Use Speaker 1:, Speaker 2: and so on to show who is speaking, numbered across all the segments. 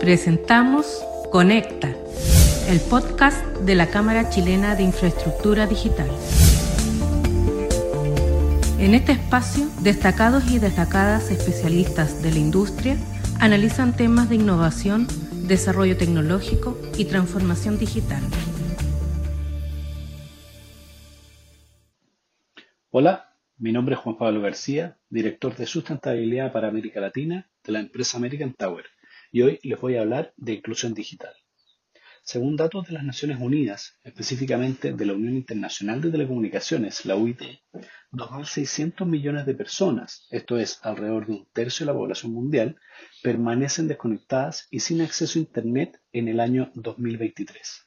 Speaker 1: Presentamos Conecta, el podcast de la Cámara Chilena de Infraestructura Digital. En este espacio, destacados y destacadas especialistas de la industria analizan temas de innovación, desarrollo tecnológico y transformación digital.
Speaker 2: Hola, mi nombre es Juan Pablo García, director de sustentabilidad para América Latina de la empresa American Tower y hoy les voy a hablar de inclusión digital. Según datos de las Naciones Unidas, específicamente de la Unión Internacional de Telecomunicaciones, la UIT, 2.600 millones de personas, esto es alrededor de un tercio de la población mundial, permanecen desconectadas y sin acceso a Internet en el año 2023.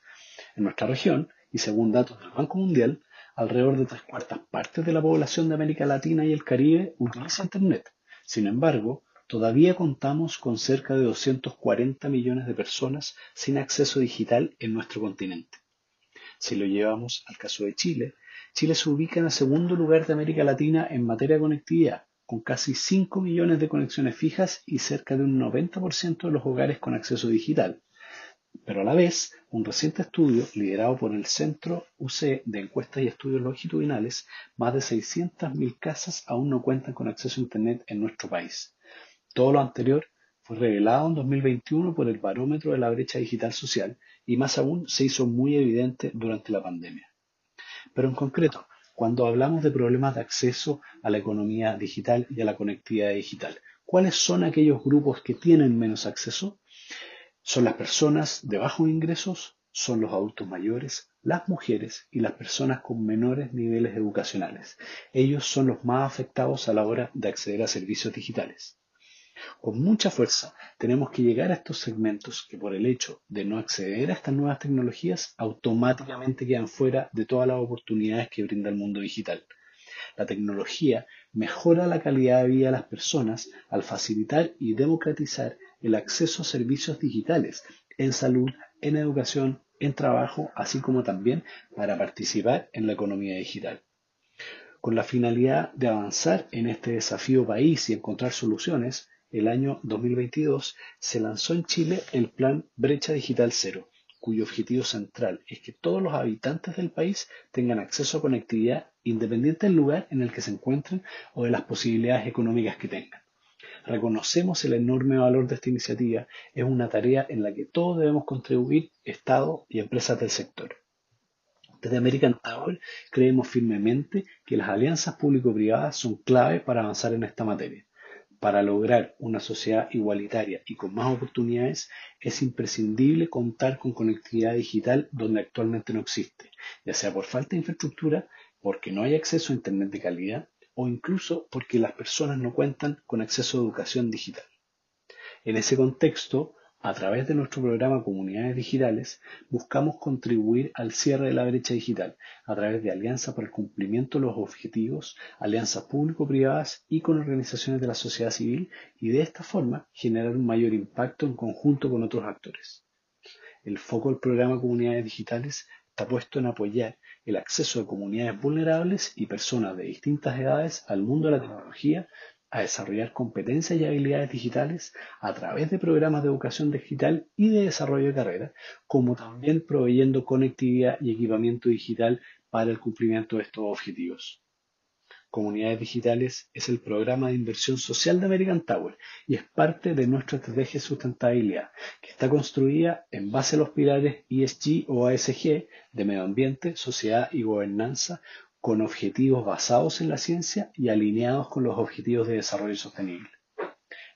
Speaker 2: En nuestra región, y según datos del Banco Mundial, alrededor de tres cuartas partes de la población de América Latina y el Caribe utiliza Internet. Sin embargo, Todavía contamos con cerca de 240 millones de personas sin acceso digital en nuestro continente. Si lo llevamos al caso de Chile, Chile se ubica en el segundo lugar de América Latina en materia de conectividad, con casi 5 millones de conexiones fijas y cerca de un 90% de los hogares con acceso digital. Pero a la vez, un reciente estudio liderado por el Centro UC de Encuestas y Estudios Longitudinales, más de 600.000 casas aún no cuentan con acceso a Internet en nuestro país. Todo lo anterior fue revelado en 2021 por el Barómetro de la Brecha Digital Social y más aún se hizo muy evidente durante la pandemia. Pero en concreto, cuando hablamos de problemas de acceso a la economía digital y a la conectividad digital, ¿cuáles son aquellos grupos que tienen menos acceso? Son las personas de bajos ingresos, son los adultos mayores, las mujeres y las personas con menores niveles educacionales. Ellos son los más afectados a la hora de acceder a servicios digitales. Con mucha fuerza tenemos que llegar a estos segmentos que por el hecho de no acceder a estas nuevas tecnologías automáticamente quedan fuera de todas las oportunidades que brinda el mundo digital. La tecnología mejora la calidad de vida de las personas al facilitar y democratizar el acceso a servicios digitales en salud, en educación, en trabajo, así como también para participar en la economía digital. Con la finalidad de avanzar en este desafío país y encontrar soluciones, el año 2022 se lanzó en Chile el Plan Brecha Digital Cero, cuyo objetivo central es que todos los habitantes del país tengan acceso a conectividad independiente del lugar en el que se encuentren o de las posibilidades económicas que tengan. Reconocemos el enorme valor de esta iniciativa, es una tarea en la que todos debemos contribuir, Estado y empresas del sector. Desde American Tower creemos firmemente que las alianzas público-privadas son clave para avanzar en esta materia. Para lograr una sociedad igualitaria y con más oportunidades es imprescindible contar con conectividad digital donde actualmente no existe, ya sea por falta de infraestructura, porque no hay acceso a Internet de calidad o incluso porque las personas no cuentan con acceso a educación digital. En ese contexto, a través de nuestro programa Comunidades Digitales, buscamos contribuir al cierre de la brecha digital a través de alianzas para el cumplimiento de los objetivos, alianzas público-privadas y con organizaciones de la sociedad civil y de esta forma generar un mayor impacto en conjunto con otros actores. El foco del programa Comunidades Digitales está puesto en apoyar el acceso de comunidades vulnerables y personas de distintas edades al mundo de la tecnología a desarrollar competencias y habilidades digitales a través de programas de educación digital y de desarrollo de carrera, como también proveyendo conectividad y equipamiento digital para el cumplimiento de estos objetivos. Comunidades Digitales es el programa de inversión social de American Tower y es parte de nuestra estrategia de sustentabilidad, que está construida en base a los pilares ESG o ASG de medio ambiente, sociedad y gobernanza, con objetivos basados en la ciencia y alineados con los objetivos de desarrollo sostenible.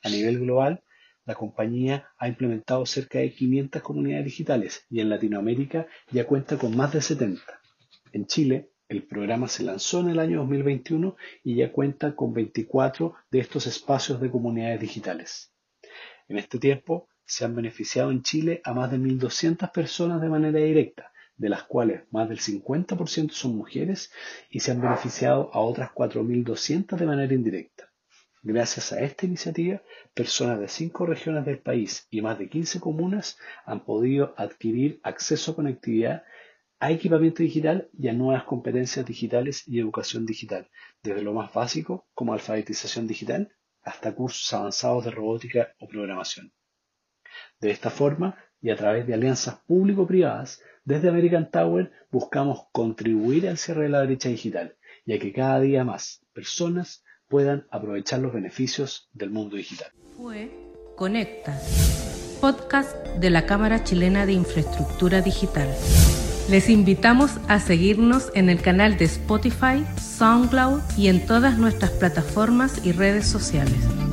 Speaker 2: A nivel global, la compañía ha implementado cerca de 500 comunidades digitales y en Latinoamérica ya cuenta con más de 70. En Chile, el programa se lanzó en el año 2021 y ya cuenta con 24 de estos espacios de comunidades digitales. En este tiempo, se han beneficiado en Chile a más de 1.200 personas de manera directa, de las cuales más del 50% son mujeres y se han beneficiado a otras 4.200 de manera indirecta. Gracias a esta iniciativa, personas de cinco regiones del país y más de 15 comunas han podido adquirir acceso a conectividad, a equipamiento digital y a nuevas competencias digitales y educación digital, desde lo más básico como alfabetización digital hasta cursos avanzados de robótica o programación. De esta forma, y a través de alianzas público-privadas, desde American Tower buscamos contribuir al cierre de la brecha digital y a que cada día más personas puedan aprovechar los beneficios del mundo digital.
Speaker 1: Fue Conecta, podcast de la Cámara Chilena de Infraestructura Digital. Les invitamos a seguirnos en el canal de Spotify, SoundCloud y en todas nuestras plataformas y redes sociales.